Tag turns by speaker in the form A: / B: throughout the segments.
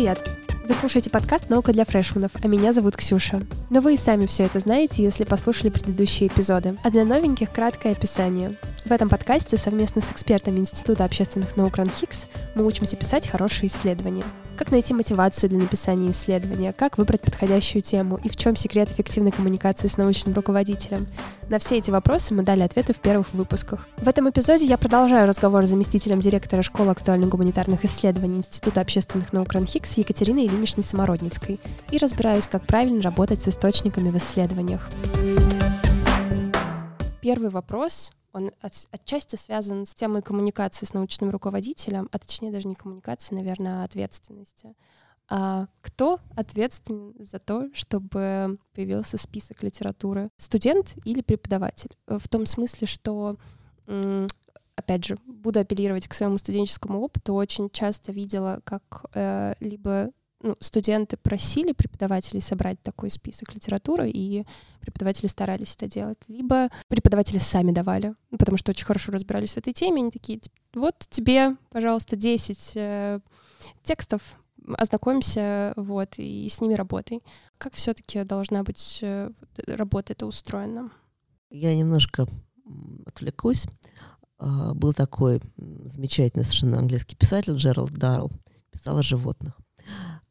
A: Привет! Вы слушаете подкаст «Наука для фрешманов», а меня зовут Ксюша. Но вы и сами все это знаете, если послушали предыдущие эпизоды. А для новеньких краткое описание. В этом подкасте совместно с экспертами Института общественных наук РАНХИКС мы учимся писать хорошие исследования. Как найти мотивацию для написания исследования, как выбрать подходящую тему и в чем секрет эффективной коммуникации с научным руководителем. На все эти вопросы мы дали ответы в первых выпусках. В этом эпизоде я продолжаю разговор с заместителем директора школы актуальных гуманитарных исследований Института общественных наук РАНХИКС Екатериной Ильиничной Самородницкой и разбираюсь, как правильно работать с источниками в исследованиях. Первый вопрос он от, отчасти связан с темой коммуникации с научным руководителем, а точнее даже не коммуникации, наверное, а ответственности. А кто ответственен за то, чтобы появился список литературы? Студент или преподаватель? В том смысле, что, опять же, буду апеллировать к своему студенческому опыту, очень часто видела, как э, либо ну, студенты просили преподавателей собрать такой список литературы, и преподаватели старались это делать. Либо преподаватели сами давали, ну, потому что очень хорошо разбирались в этой теме. Они такие, вот тебе, пожалуйста, 10 э, текстов, ознакомься, вот, и с ними работай. Как все-таки должна быть э, работа это устроена?
B: Я немножко отвлекусь. Uh, был такой замечательный совершенно английский писатель Джеральд Даррелл, писал о животных.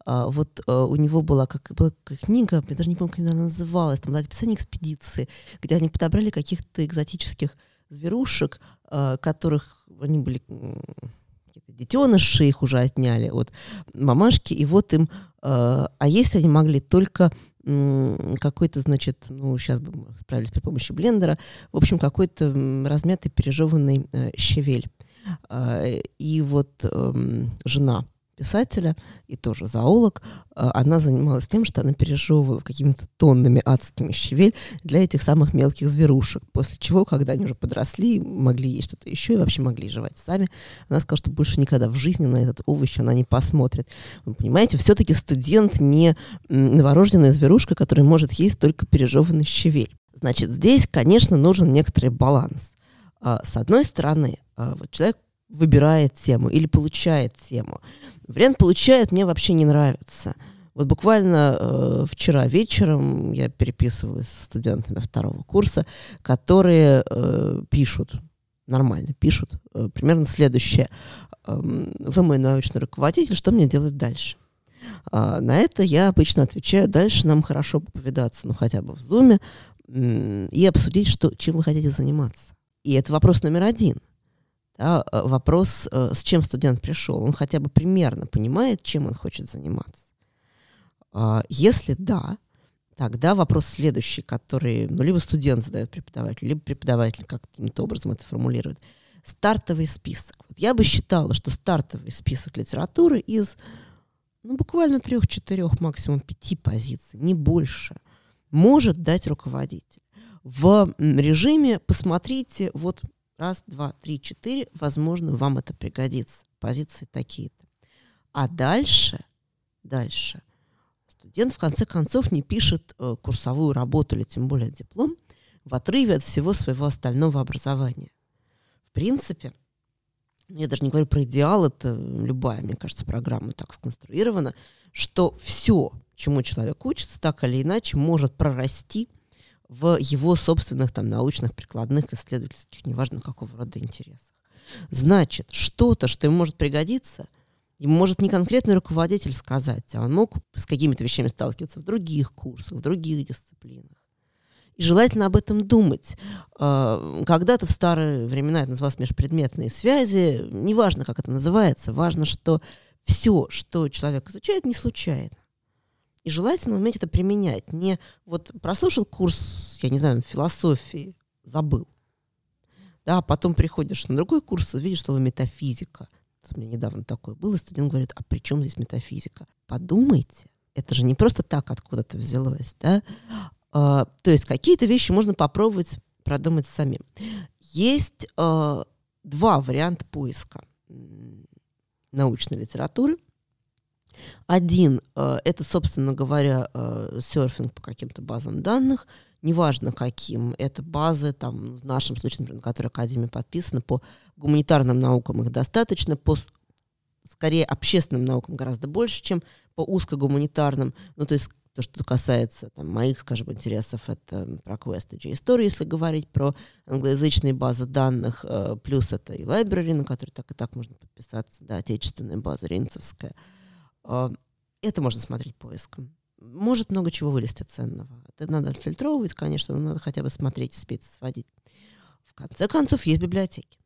B: А, вот а, у него была, как, была книга, я даже не помню, как она называлась, там было описание экспедиции, где они подобрали каких-то экзотических зверушек, а, которых они были детеныши, их уже отняли от мамашки, и вот им, а есть они могли только какой-то, значит, ну, сейчас бы мы справились при помощи блендера, в общем, какой-то размятый пережеванный э, щавель. И вот эм, жена писателя и тоже зоолог, а, она занималась тем, что она пережевывала какими-то тоннами адскими щавель для этих самых мелких зверушек. После чего, когда они уже подросли, могли есть что-то еще и вообще могли жевать сами, она сказала, что больше никогда в жизни на этот овощ она не посмотрит. Вы понимаете, все-таки студент не новорожденная зверушка, которая может есть только пережеванный щавель. Значит, здесь, конечно, нужен некоторый баланс. А, с одной стороны, а, вот человек выбирает тему или получает тему. Вариант получает мне вообще не нравится. Вот буквально э, вчера вечером я переписывалась с студентами второго курса, которые э, пишут, нормально пишут, э, примерно следующее. Э, Вы мой научный руководитель, что мне делать дальше? А, на это я обычно отвечаю, дальше нам хорошо повидаться, ну хотя бы в зуме, и обсудить, что, чем вы хотите заниматься. И это вопрос номер один да, э, вопрос, э, с чем студент пришел. Он хотя бы примерно понимает, чем он хочет заниматься. А, если да, тогда вопрос следующий, который ну, либо студент задает преподавателю, либо преподаватель каким-то образом это формулирует. Стартовый список. Вот я бы считала, что стартовый список литературы из ну, буквально трех-четырех, максимум пяти позиций, не больше, может дать руководитель. В режиме посмотрите, вот Раз, два, три, четыре. Возможно, вам это пригодится. Позиции такие-то. А дальше, дальше, студент в конце концов не пишет э, курсовую работу или тем более диплом в отрыве от всего своего остального образования. В принципе, я даже не говорю про идеал, это любая, мне кажется, программа так сконструирована, что все, чему человек учится, так или иначе может прорасти в его собственных там научных, прикладных, исследовательских, неважно какого рода интересах. Значит, что-то, что ему может пригодиться, ему может не конкретный руководитель сказать, а он мог с какими-то вещами сталкиваться в других курсах, в других дисциплинах. И желательно об этом думать. А, когда-то в старые времена это называлось межпредметные связи. Неважно, как это называется, важно, что все, что человек изучает, не случайно. И желательно уметь это применять. Не вот прослушал курс, я не знаю, философии, забыл. Да, потом приходишь на другой курс, видишь слово метафизика. У меня недавно такое было, студент говорит, а при чем здесь метафизика? Подумайте, это же не просто так откуда-то взялось, да? А, то есть какие-то вещи можно попробовать продумать самим. Есть а, два варианта поиска научной литературы – один э, — это, собственно говоря, э, серфинг по каким-то базам данных, неважно каким. Это базы, там, в нашем случае, например, на которые Академия подписана, по гуманитарным наукам их достаточно, по скорее общественным наукам гораздо больше, чем по узкогуманитарным. Ну, то есть то, что касается там, моих, скажем, интересов, это про и JSTOR, если говорить про англоязычные базы данных, э, плюс это и library, на который так и так можно подписаться, да, отечественная база, рейнцевская. Э, это можно смотреть поиском. Может много чего вылезти ценного. Это надо отфильтровывать, конечно, но надо хотя бы смотреть, спеть, сводить. В конце концов, есть библиотеки.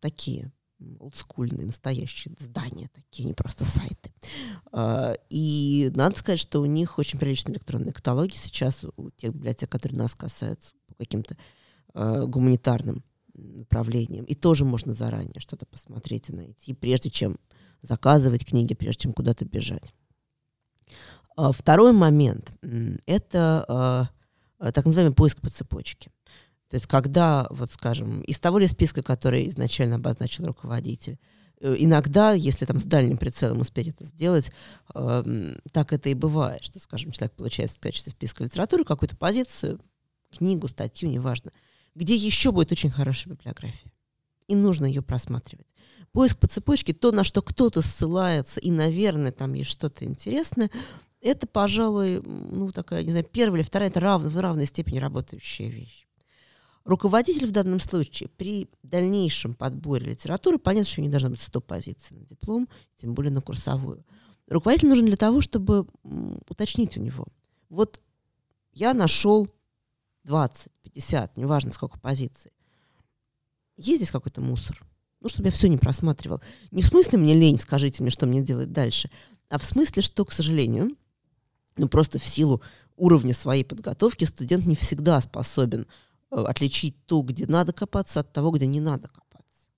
B: Такие олдскульные, настоящие здания, такие, не просто сайты. А, и надо сказать, что у них очень приличные электронные каталоги сейчас, у тех библиотек, которые нас касаются по каким-то а, гуманитарным направлениям. И тоже можно заранее что-то посмотреть и найти, прежде чем заказывать книги, прежде чем куда-то бежать. А, второй момент — это так называемый поиск по цепочке. То есть когда, вот скажем, из того ли списка, который изначально обозначил руководитель, э, иногда, если там с дальним прицелом успеть это сделать, э, так это и бывает, что, скажем, человек получает в качестве списка литературы какую-то позицию, книгу, статью, неважно, где еще будет очень хорошая библиография. И нужно ее просматривать. Поиск по цепочке, то, на что кто-то ссылается, и, наверное, там есть что-то интересное, это, пожалуй, ну, такая, не знаю, первая или вторая, это рав, в равной степени работающая вещь. Руководитель в данном случае при дальнейшем подборе литературы, понятно, что не должно быть 100 позиций на диплом, тем более на курсовую. Руководитель нужен для того, чтобы уточнить у него. Вот я нашел 20, 50, неважно сколько позиций. Есть здесь какой-то мусор? Ну, чтобы я все не просматривал. Не в смысле мне лень, скажите мне, что мне делать дальше, а в смысле, что, к сожалению, ну просто в силу уровня своей подготовки студент не всегда способен Э, отличить то, где надо копаться, от того, где не надо копаться.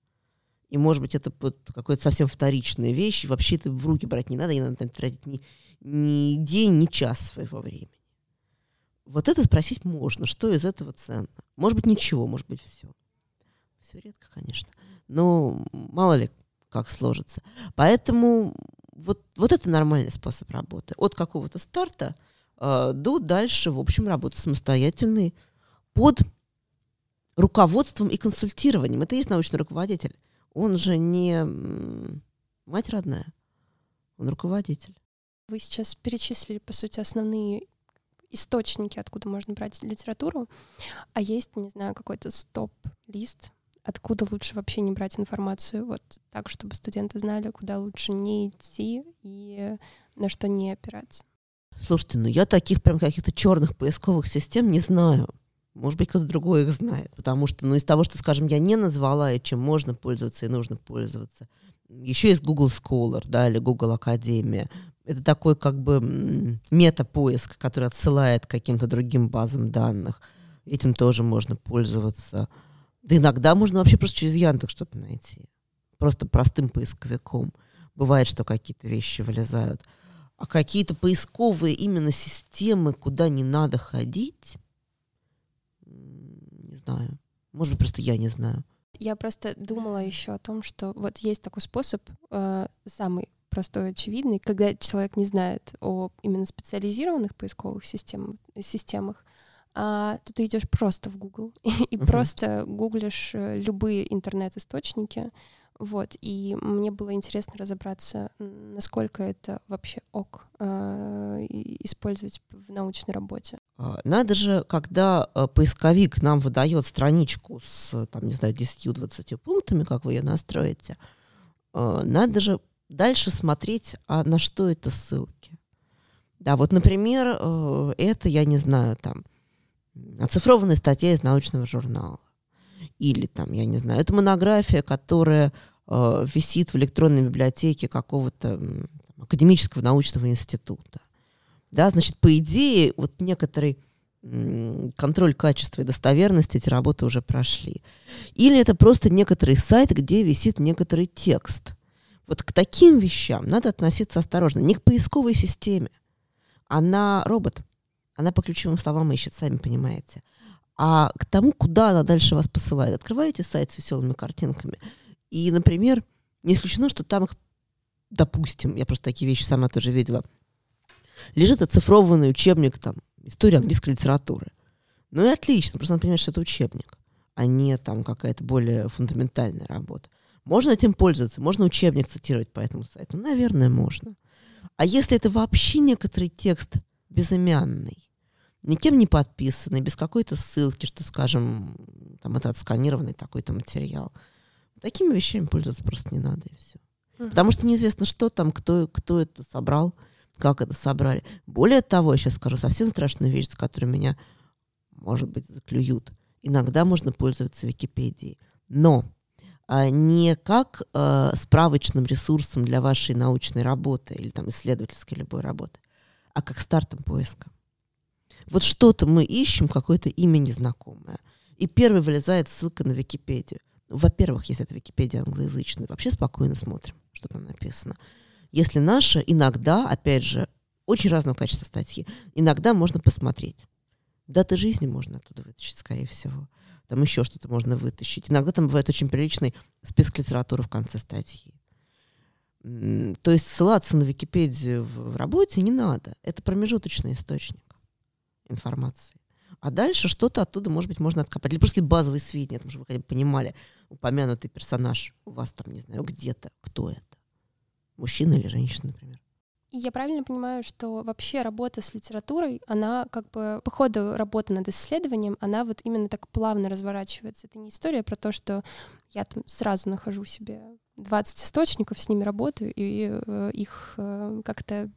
B: И, может быть, это какая-то совсем вторичная вещь, и вообще это в руки брать не надо, не надо там тратить ни, ни день, ни час своего времени. Вот это спросить можно, что из этого ценно. Может быть, ничего, может быть, все. Все редко, конечно. Но мало ли, как сложится. Поэтому вот, вот это нормальный способ работы. От какого-то старта э, до дальше, в общем, работы самостоятельной под руководством и консультированием. Это и есть научный руководитель. Он же не мать родная, он руководитель.
A: Вы сейчас перечислили, по сути, основные источники, откуда можно брать литературу, а есть, не знаю, какой-то стоп-лист, откуда лучше вообще не брать информацию, вот так, чтобы студенты знали, куда лучше не идти и на что не опираться.
B: Слушайте, ну я таких прям каких-то черных поисковых систем не знаю. Может быть, кто-то другой их знает. Потому что, ну, из того, что, скажем, я не назвала, и чем можно пользоваться и нужно пользоваться. Еще есть Google Scholar, да, или Google Академия. Это такой как бы мета-поиск, который отсылает к каким-то другим базам данных. Этим тоже можно пользоваться. Да иногда можно вообще просто через Яндекс что-то найти. Просто простым поисковиком. Бывает, что какие-то вещи вылезают. А какие-то поисковые именно системы, куда не надо ходить, знаю. Может быть, просто я не знаю.
A: Я просто думала еще о том, что вот есть такой способ, э, самый простой, очевидный, когда человек не знает о именно специализированных поисковых систем, системах, а то ты идешь просто в Google и uh-huh. просто гуглишь э, любые интернет-источники, вот, и мне было интересно разобраться, насколько это вообще ок э, использовать в научной работе.
B: А, надо же, когда э, поисковик нам выдает страничку с, там, не знаю, 10-20 пунктами, как вы ее настроите, э, надо же дальше смотреть, а на что это ссылки. Да, вот, например, это, я не знаю, там, оцифрованная статья из научного журнала. Или там, я не знаю, это монография, которая э, висит в электронной библиотеке какого-то академического научного института. Да, значит, по идее, вот некоторый контроль качества и достоверности эти работы уже прошли. Или это просто некоторый сайт, где висит некоторый текст. Вот к таким вещам надо относиться осторожно. Не к поисковой системе. Она робот. Она по ключевым словам ищет, сами понимаете. А к тому, куда она дальше вас посылает. Открываете сайт с веселыми картинками – и, например, не исключено, что там их, допустим, я просто такие вещи сама тоже видела, лежит оцифрованный учебник там история английской литературы. Ну и отлично, просто надо понимать, что это учебник, а не там какая-то более фундаментальная работа. Можно этим пользоваться, можно учебник цитировать по этому сайту. Наверное, можно. А если это вообще некоторый текст безымянный, никем не подписанный, без какой-то ссылки, что, скажем, там это отсканированный такой-то материал, такими вещами пользоваться просто не надо, и все. Потому что неизвестно, что там, кто, кто это собрал, как это собрали. Более того, я сейчас скажу совсем страшную вещь, с которой меня, может быть, заклюют. Иногда можно пользоваться Википедией. Но а, не как а, справочным ресурсом для вашей научной работы или там исследовательской любой работы, а как стартом поиска. Вот что-то мы ищем, какое-то имя незнакомое. И первый вылезает ссылка на Википедию. Во-первых, если это Википедия англоязычная, вообще спокойно смотрим что там написано. Если наше, иногда, опять же, очень разного качества статьи, иногда можно посмотреть. Даты жизни можно оттуда вытащить, скорее всего. Там еще что-то можно вытащить. Иногда там бывает очень приличный список литературы в конце статьи. То есть ссылаться на Википедию в работе не надо. Это промежуточный источник информации. А дальше что-то оттуда, может быть, можно откопать. Или просто базовые сведения, чтобы вы хотя бы понимали, упомянутый персонаж у вас там, не знаю, где-то, кто это. Мужчина или женщина, например.
A: Я правильно понимаю, что вообще работа с литературой, она как бы по ходу работы над исследованием, она вот именно так плавно разворачивается. Это не история про то, что я там сразу нахожу себе 20 источников, с ними работаю и э, их э, как-то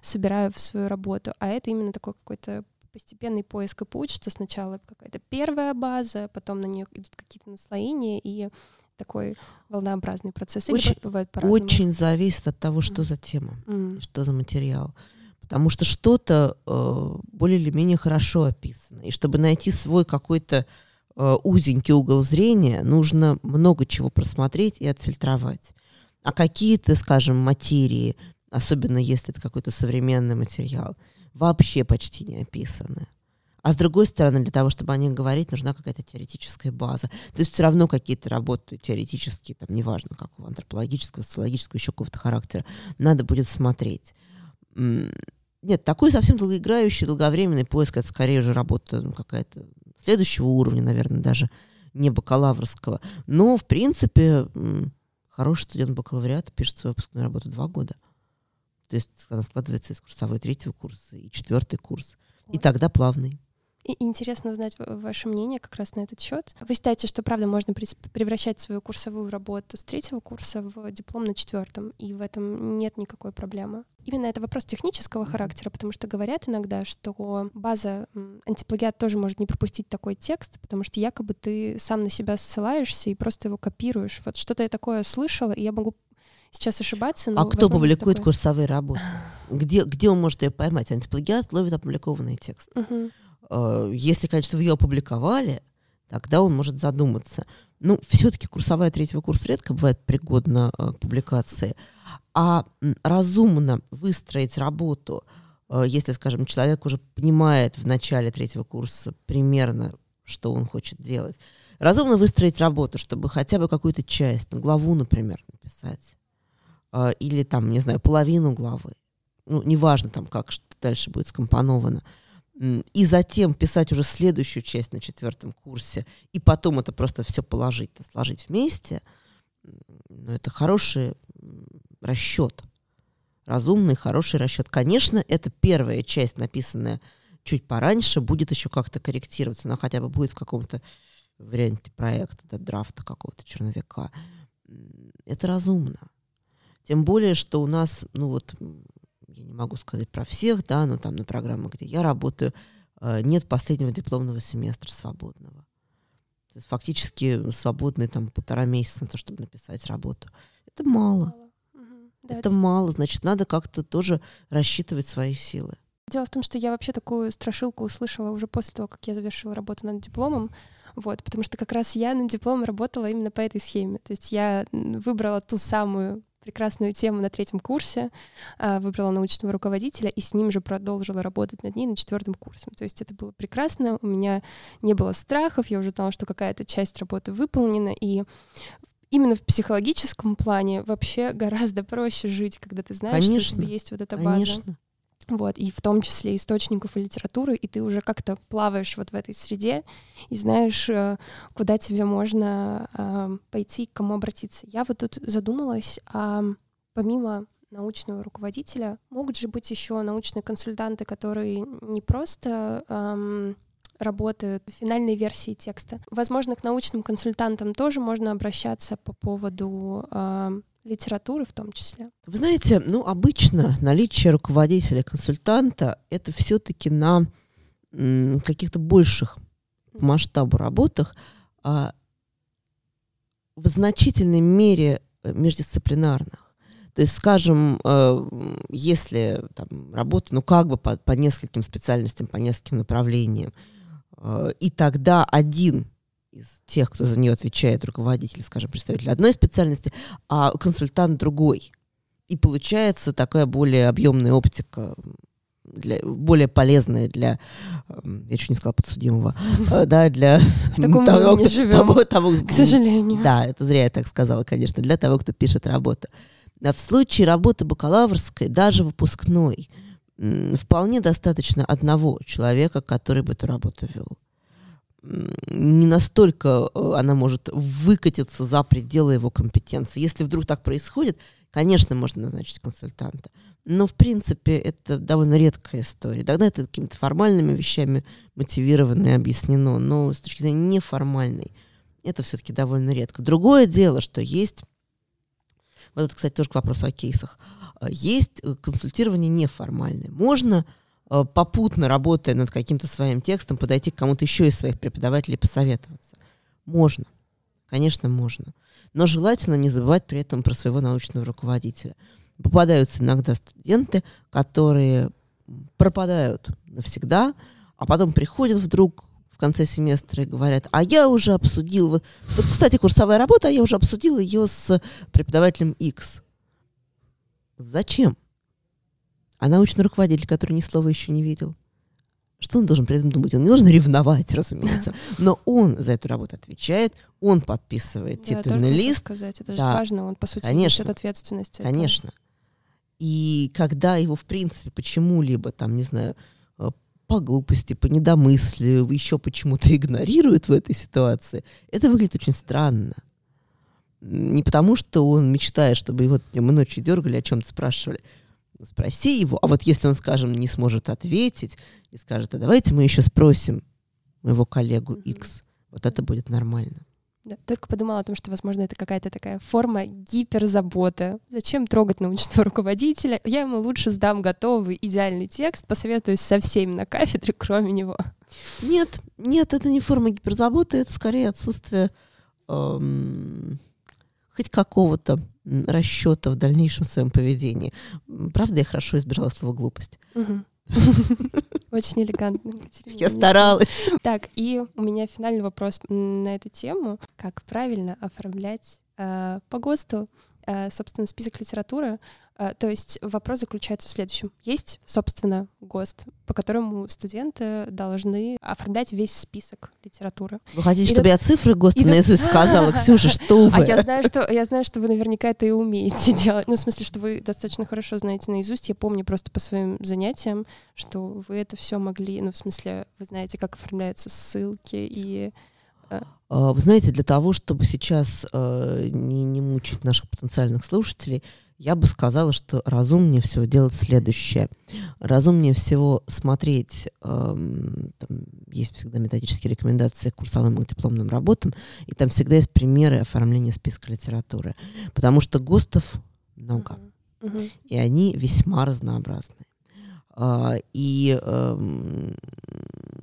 A: собираю в свою работу, а это именно такой какой-то постепенный поиск и путь, что сначала какая-то первая база, потом на нее идут какие-то наслоения и такой волнообразный процесс. Или
B: очень,
A: бывает
B: по-разному? Очень зависит от того, что mm. за тема, mm. что за материал. Потому что что-то э, более или менее хорошо описано. И чтобы найти свой какой-то э, узенький угол зрения, нужно много чего просмотреть и отфильтровать. А какие-то, скажем, материи, особенно если это какой-то современный материал, вообще почти не описаны. А с другой стороны, для того, чтобы о них говорить, нужна какая-то теоретическая база. То есть все равно какие-то работы теоретические, там, неважно, какого антропологического, социологического, еще какого-то характера, надо будет смотреть. Нет, такой совсем долгоиграющий, долговременный поиск, это скорее уже работа ну, какая-то следующего уровня, наверное, даже не бакалаврского. Но, в принципе, хороший студент бакалавриата пишет свою выпускную работу два года. То есть она складывается из курсовой третьего курса и четвертый курс. И тогда плавный.
A: И интересно узнать ваше мнение как раз на этот счет. Вы считаете, что правда можно превращать свою курсовую работу с третьего курса в диплом на четвертом, и в этом нет никакой проблемы? Именно это вопрос технического характера, потому что говорят иногда, что база антиплагиат тоже может не пропустить такой текст, потому что якобы ты сам на себя ссылаешься и просто его копируешь. Вот что-то я такое слышала, и я могу сейчас ошибаться. Но,
B: а кто публикует такое... курсовые работы? Где, где он может ее поймать? Антиплагиат ловит опубликованный текст. Uh-huh. Э, если, конечно, вы ее опубликовали, тогда он может задуматься. Ну, все-таки курсовая третьего курса редко бывает пригодна э, к публикации. А разумно выстроить работу, э, если, скажем, человек уже понимает в начале третьего курса примерно, что он хочет делать, разумно выстроить работу, чтобы хотя бы какую-то часть, ну, главу, например, написать, или там, не знаю, половину главы. Ну, неважно там, как что дальше будет скомпоновано и затем писать уже следующую часть на четвертом курсе, и потом это просто все положить, сложить вместе, ну, это хороший расчет. Разумный, хороший расчет. Конечно, это первая часть, написанная чуть пораньше, будет еще как-то корректироваться, но хотя бы будет в каком-то варианте проекта, драфта какого-то черновика. Это разумно. Тем более, что у нас, ну вот, я не могу сказать про всех, да, но там на программах, где я работаю, э, нет последнего дипломного семестра свободного. То есть фактически свободный там полтора месяца на то, чтобы написать работу. Это мало. мало. Угу. Да, это мало, значит, надо как-то тоже рассчитывать свои силы.
A: Дело в том, что я вообще такую страшилку услышала уже после того, как я завершила работу над дипломом. Вот, потому что как раз я на диплом работала именно по этой схеме. То есть я выбрала ту самую прекрасную тему на третьем курсе, а, выбрала научного руководителя и с ним же продолжила работать над ней на четвертом курсе. То есть это было прекрасно, у меня не было страхов, я уже знала, что какая-то часть работы выполнена, и именно в психологическом плане вообще гораздо проще жить, когда ты знаешь,
B: конечно,
A: что у тебя есть вот эта база.
B: Конечно.
A: Вот, и в том числе источников и литературы, и ты уже как-то плаваешь вот в этой среде и знаешь, э, куда тебе можно э, пойти, к кому обратиться. Я вот тут задумалась, а помимо научного руководителя могут же быть еще научные консультанты, которые не просто эм, работают в финальной версии текста. Возможно, к научным консультантам тоже можно обращаться по поводу э, литературы в том числе.
B: Вы знаете, ну, обычно наличие руководителя, консультанта — это все-таки на каких-то больших по масштабу работах, а в значительной мере э, междисциплинарных. То есть, скажем, э, если там, работа, ну, как бы по, по нескольким специальностям, по нескольким направлениям, э, и тогда один из тех, кто за нее отвечает, руководитель, скажем, представитель одной специальности, а консультант другой. И получается такая более объемная оптика, для, более полезная для, эм, я чуть не сказала подсудимого, э, да, для
A: того, того, того, к сожалению.
B: Да, это зря я так сказала, конечно, для того, кто пишет работу. А в случае работы бакалаврской, даже выпускной, вполне достаточно одного человека, который бы эту работу вел не настолько э, она может выкатиться за пределы его компетенции. Если вдруг так происходит, конечно, можно назначить консультанта. Но, в принципе, это довольно редкая история. Тогда это какими-то формальными вещами мотивировано и объяснено. Но с точки зрения неформальной, это все-таки довольно редко. Другое дело, что есть... Вот это, кстати, тоже к вопросу о кейсах. Э, есть э, консультирование неформальное. Можно попутно работая над каким-то своим текстом, подойти к кому-то еще из своих преподавателей посоветоваться. Можно. Конечно, можно. Но желательно не забывать при этом про своего научного руководителя. Попадаются иногда студенты, которые пропадают навсегда, а потом приходят вдруг в конце семестра и говорят, а я уже обсудил, вот кстати, курсовая работа, а я уже обсудил ее с преподавателем X. Зачем? А научный руководитель, который ни слова еще не видел, что он должен при этом думать? Он не должен ревновать, разумеется. Но он за эту работу отвечает, он подписывает да, титульный лист.
A: сказать, это же да. важно, он, по сути, Конечно. несет ответственность.
B: Конечно. Это... И когда его, в принципе, почему-либо, там, не знаю, э, по глупости, по недомыслию, еще почему-то игнорируют в этой ситуации, это выглядит очень странно. Не потому, что он мечтает, чтобы его днем и ночью дергали, о чем-то спрашивали, спроси его. А вот если он, скажем, не сможет ответить и скажет, а давайте мы еще спросим моего коллегу X, вот это будет нормально.
A: Да, только подумала о том, что, возможно, это какая-то такая форма гиперзаботы. Зачем трогать научного руководителя? Я ему лучше сдам готовый идеальный текст, посоветуюсь со всеми на кафедре, кроме него.
B: Нет, нет, это не форма гиперзаботы, это скорее отсутствие эм, хоть какого-то расчета в дальнейшем своем поведении. Правда, я хорошо избирала слово глупость.
A: Очень элегантно.
B: Я старалась.
A: Так, и у меня финальный вопрос на эту тему. Как правильно оформлять э, по ГОСТу, собственно, список литературы, а, то есть вопрос заключается в следующем. Есть, собственно, ГОСТ, по которому студенты должны оформлять весь список литературы.
B: Вы хотите, и чтобы тут... я цифры ГОСТа и наизусть тут... сказала? Ксюша, что вы?
A: А я знаю, что, я знаю, что вы наверняка это и умеете делать. Ну, в смысле, что вы достаточно хорошо знаете наизусть. Я помню просто по своим занятиям, что вы это все могли, ну, в смысле, вы знаете, как оформляются ссылки и
B: а. А, вы знаете, для того, чтобы сейчас э, не, не мучить наших потенциальных слушателей, я бы сказала, что разумнее всего делать следующее. Разумнее всего смотреть, там есть всегда методические рекомендации к курсовым и дипломным работам, и там всегда есть примеры оформления списка литературы. Потому что ГОСТов много, и они весьма разнообразные. Uh, и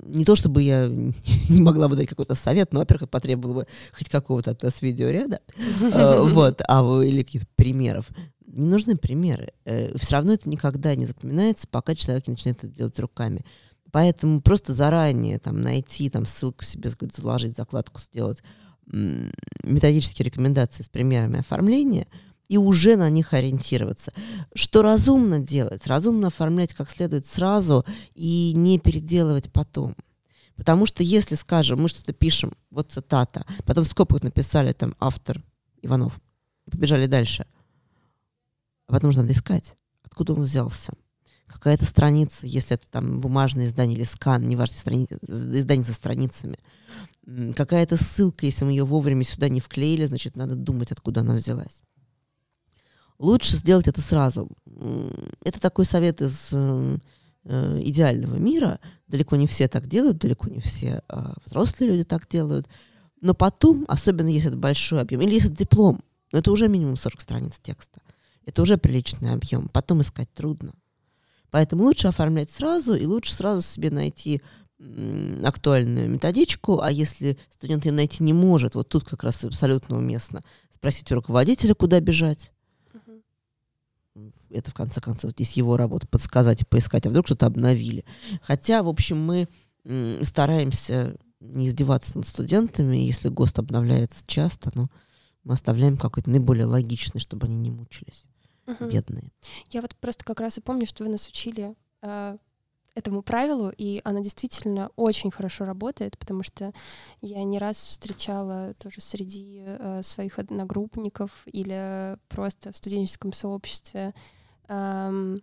B: не то чтобы я не могла бы дать какой-то совет, но, во-первых, потребовало бы хоть какого-то от нас видеоряда, uh, вот, а, или каких-то примеров не нужны примеры. Э, Все равно это никогда не запоминается, пока человек не начинает это делать руками. Поэтому просто заранее там, найти там, ссылку себе, заложить, закладку сделать, методические рекомендации с примерами оформления и уже на них ориентироваться. Что разумно делать? Разумно оформлять как следует сразу и не переделывать потом. Потому что если, скажем, мы что-то пишем, вот цитата, потом в скобках написали там автор Иванов, и побежали дальше – а потом нужно надо искать, откуда он взялся, какая-то страница, если это там бумажное издание или скан, неважно, страни... издание со страницами, какая-то ссылка, если мы ее вовремя сюда не вклеили, значит, надо думать, откуда она взялась. Лучше сделать это сразу. Это такой совет из э, э, идеального мира. Далеко не все так делают, далеко не все э, взрослые люди так делают. Но потом, особенно если это большой объем, или если это диплом, это уже минимум 40 страниц текста. Это уже приличный объем. Потом искать трудно. Поэтому лучше оформлять сразу, и лучше сразу себе найти актуальную методичку, а если студент ее найти не может, вот тут как раз абсолютно уместно спросить у руководителя, куда бежать. Это, в конце концов, здесь его работа подсказать и поискать, а вдруг что-то обновили. Хотя, в общем, мы стараемся не издеваться над студентами, если ГОСТ обновляется часто, но мы оставляем какой-то наиболее логичный, чтобы они не мучились, угу. бедные.
A: Я вот просто как раз и помню, что вы нас учили э, этому правилу, и оно действительно очень хорошо работает, потому что я не раз встречала тоже среди э, своих одногруппников или просто в студенческом сообществе э,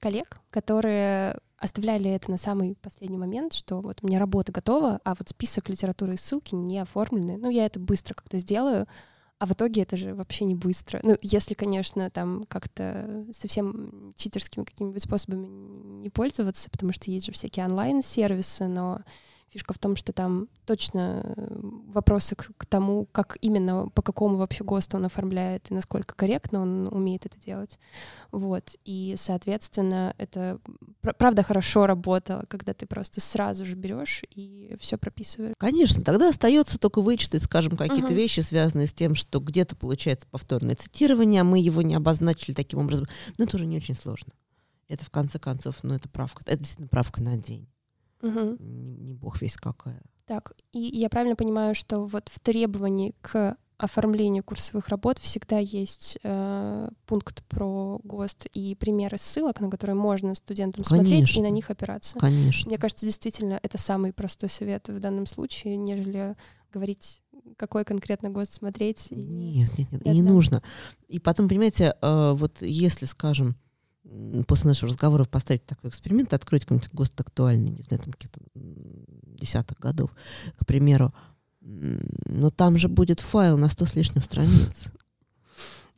A: коллег, которые оставляли это на самый последний момент, что вот у меня работа готова, а вот список литературы и ссылки не оформлены. Ну, я это быстро как-то сделаю, а в итоге это же вообще не быстро. Ну, если, конечно, там как-то совсем читерскими какими-нибудь способами не пользоваться, потому что есть же всякие онлайн-сервисы, но Фишка в том, что там точно э, вопросы к, к тому, как именно, по какому вообще ГОСТу он оформляет и насколько корректно он умеет это делать. Вот. И, соответственно, это правда хорошо работало, когда ты просто сразу же берешь и все прописываешь.
B: Конечно, тогда остается только вычитать, скажем, какие-то угу. вещи, связанные с тем, что где-то получается повторное цитирование, а мы его не обозначили таким образом. Но это уже не очень сложно. Это, в конце концов, ну, это правка. Это действительно правка на день. Угу. Не, не бог весь какая.
A: Так, и я правильно понимаю, что вот в требовании к оформлению курсовых работ всегда есть э, пункт про ГОСТ и примеры ссылок, на которые можно студентам Конечно. смотреть и на них опираться.
B: Конечно.
A: Мне кажется, действительно, это самый простой совет в данном случае, нежели говорить, какой конкретно ГОСТ смотреть.
B: Нет, нет, нет, и не нужно. И потом, понимаете, э, вот если, скажем, после нашего разговора поставить такой эксперимент, открыть какой-нибудь ГОСТ актуальный, не знаю, там каких-то десятых годов, к примеру, но там же будет файл на 100 с лишним страниц.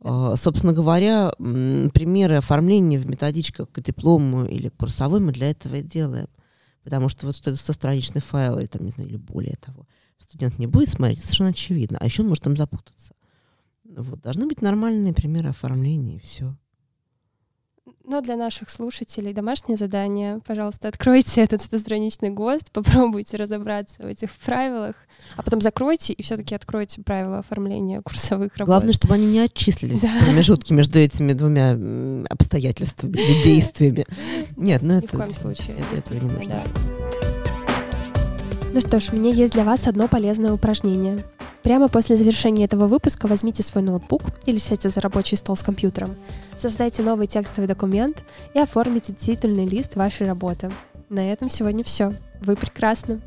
B: Uh, собственно говоря, примеры оформления в методичках к диплому или к курсовой мы для этого и делаем. Потому что вот что это 100-страничный файл, или там, не знаю, или более того, студент не будет смотреть, совершенно очевидно. А еще он может там запутаться. Вот. Должны быть нормальные примеры оформления, и все.
A: Но для наших слушателей домашнее задание. Пожалуйста, откройте этот стостраничный ГОСТ, попробуйте разобраться в этих правилах, а потом закройте и все-таки откройте правила оформления курсовых работ.
B: Главное, чтобы они не отчислились да. в промежутке между этими двумя обстоятельствами или действиями. Нет, ну это... Ни
A: в коем случае.
B: Это, этого не нужно. Да.
A: Ну что ж, у меня есть для вас одно полезное упражнение. Прямо после завершения этого выпуска возьмите свой ноутбук или сядьте за рабочий стол с компьютером, создайте новый текстовый документ и оформите титульный лист вашей работы. На этом сегодня все. Вы прекрасны.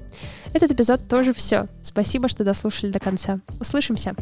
A: Этот эпизод тоже все. Спасибо, что дослушали до конца. Услышимся!